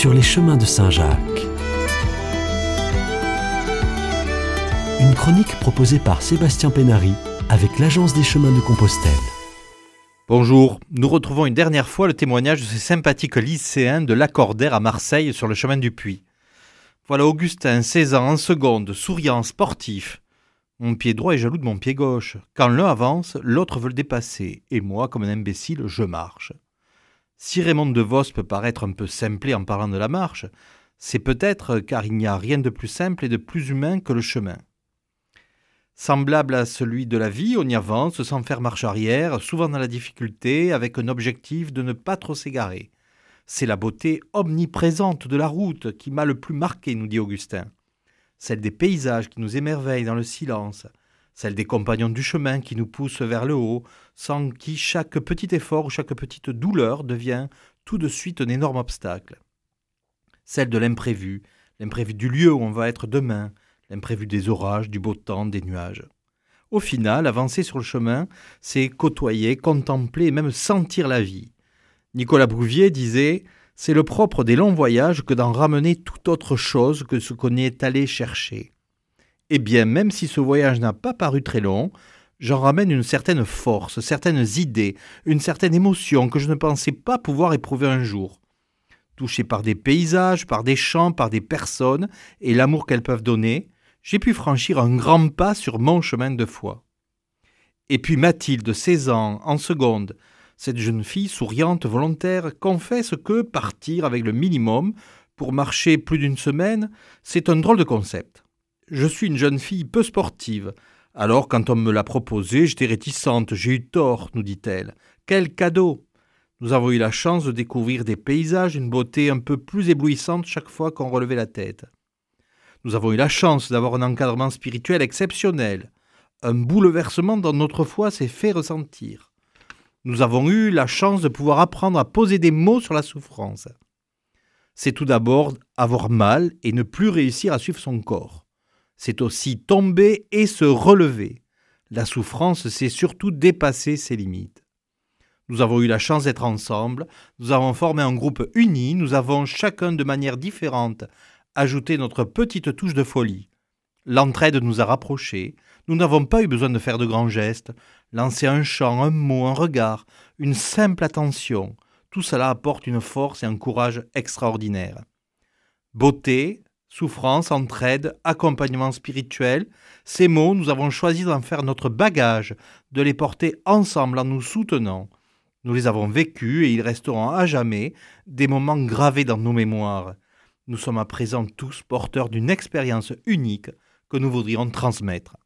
sur les chemins de Saint-Jacques. Une chronique proposée par Sébastien Pénary avec l'Agence des chemins de Compostelle. Bonjour, nous retrouvons une dernière fois le témoignage de ces sympathiques lycéens de l'Accordaire à Marseille sur le chemin du Puy. Voilà Augustin, 16 ans, en seconde, souriant, sportif. Mon pied droit est jaloux de mon pied gauche. Quand l'un avance, l'autre veut le dépasser, et moi, comme un imbécile, je marche. Si Raymond de Vos peut paraître un peu simplé en parlant de la marche, c'est peut-être car il n'y a rien de plus simple et de plus humain que le chemin. Semblable à celui de la vie, on y avance sans faire marche arrière, souvent dans la difficulté, avec un objectif de ne pas trop s'égarer. C'est la beauté omniprésente de la route qui m'a le plus marqué, nous dit Augustin. Celle des paysages qui nous émerveillent dans le silence, celle des compagnons du chemin qui nous poussent vers le haut, sans qui chaque petit effort ou chaque petite douleur devient tout de suite un énorme obstacle. Celle de l'imprévu, l'imprévu du lieu où on va être demain, l'imprévu des orages, du beau temps, des nuages. Au final, avancer sur le chemin, c'est côtoyer, contempler même sentir la vie. Nicolas Brouvier disait C'est le propre des longs voyages que d'en ramener toute autre chose que ce qu'on est allé chercher. Eh bien, même si ce voyage n'a pas paru très long, j'en ramène une certaine force, certaines idées, une certaine émotion que je ne pensais pas pouvoir éprouver un jour. Touché par des paysages, par des chants, par des personnes et l'amour qu'elles peuvent donner, j'ai pu franchir un grand pas sur mon chemin de foi. Et puis Mathilde, 16 ans, en seconde, cette jeune fille souriante, volontaire, confesse que partir avec le minimum pour marcher plus d'une semaine, c'est un drôle de concept. Je suis une jeune fille peu sportive. Alors, quand on me l'a proposé, j'étais réticente, j'ai eu tort, nous dit-elle. Quel cadeau Nous avons eu la chance de découvrir des paysages d'une beauté un peu plus éblouissante chaque fois qu'on relevait la tête. Nous avons eu la chance d'avoir un encadrement spirituel exceptionnel. Un bouleversement dans notre foi s'est fait ressentir nous avons eu la chance de pouvoir apprendre à poser des mots sur la souffrance. C'est tout d'abord avoir mal et ne plus réussir à suivre son corps. C'est aussi tomber et se relever. La souffrance, c'est surtout dépasser ses limites. Nous avons eu la chance d'être ensemble, nous avons formé un groupe uni, nous avons chacun de manière différente ajouté notre petite touche de folie. L'entraide nous a rapprochés, nous n'avons pas eu besoin de faire de grands gestes, lancer un chant, un mot, un regard, une simple attention, tout cela apporte une force et un courage extraordinaires. Beauté, souffrance, entraide, accompagnement spirituel, ces mots, nous avons choisi d'en faire notre bagage, de les porter ensemble en nous soutenant. Nous les avons vécus et ils resteront à jamais des moments gravés dans nos mémoires. Nous sommes à présent tous porteurs d'une expérience unique que nous voudrions transmettre.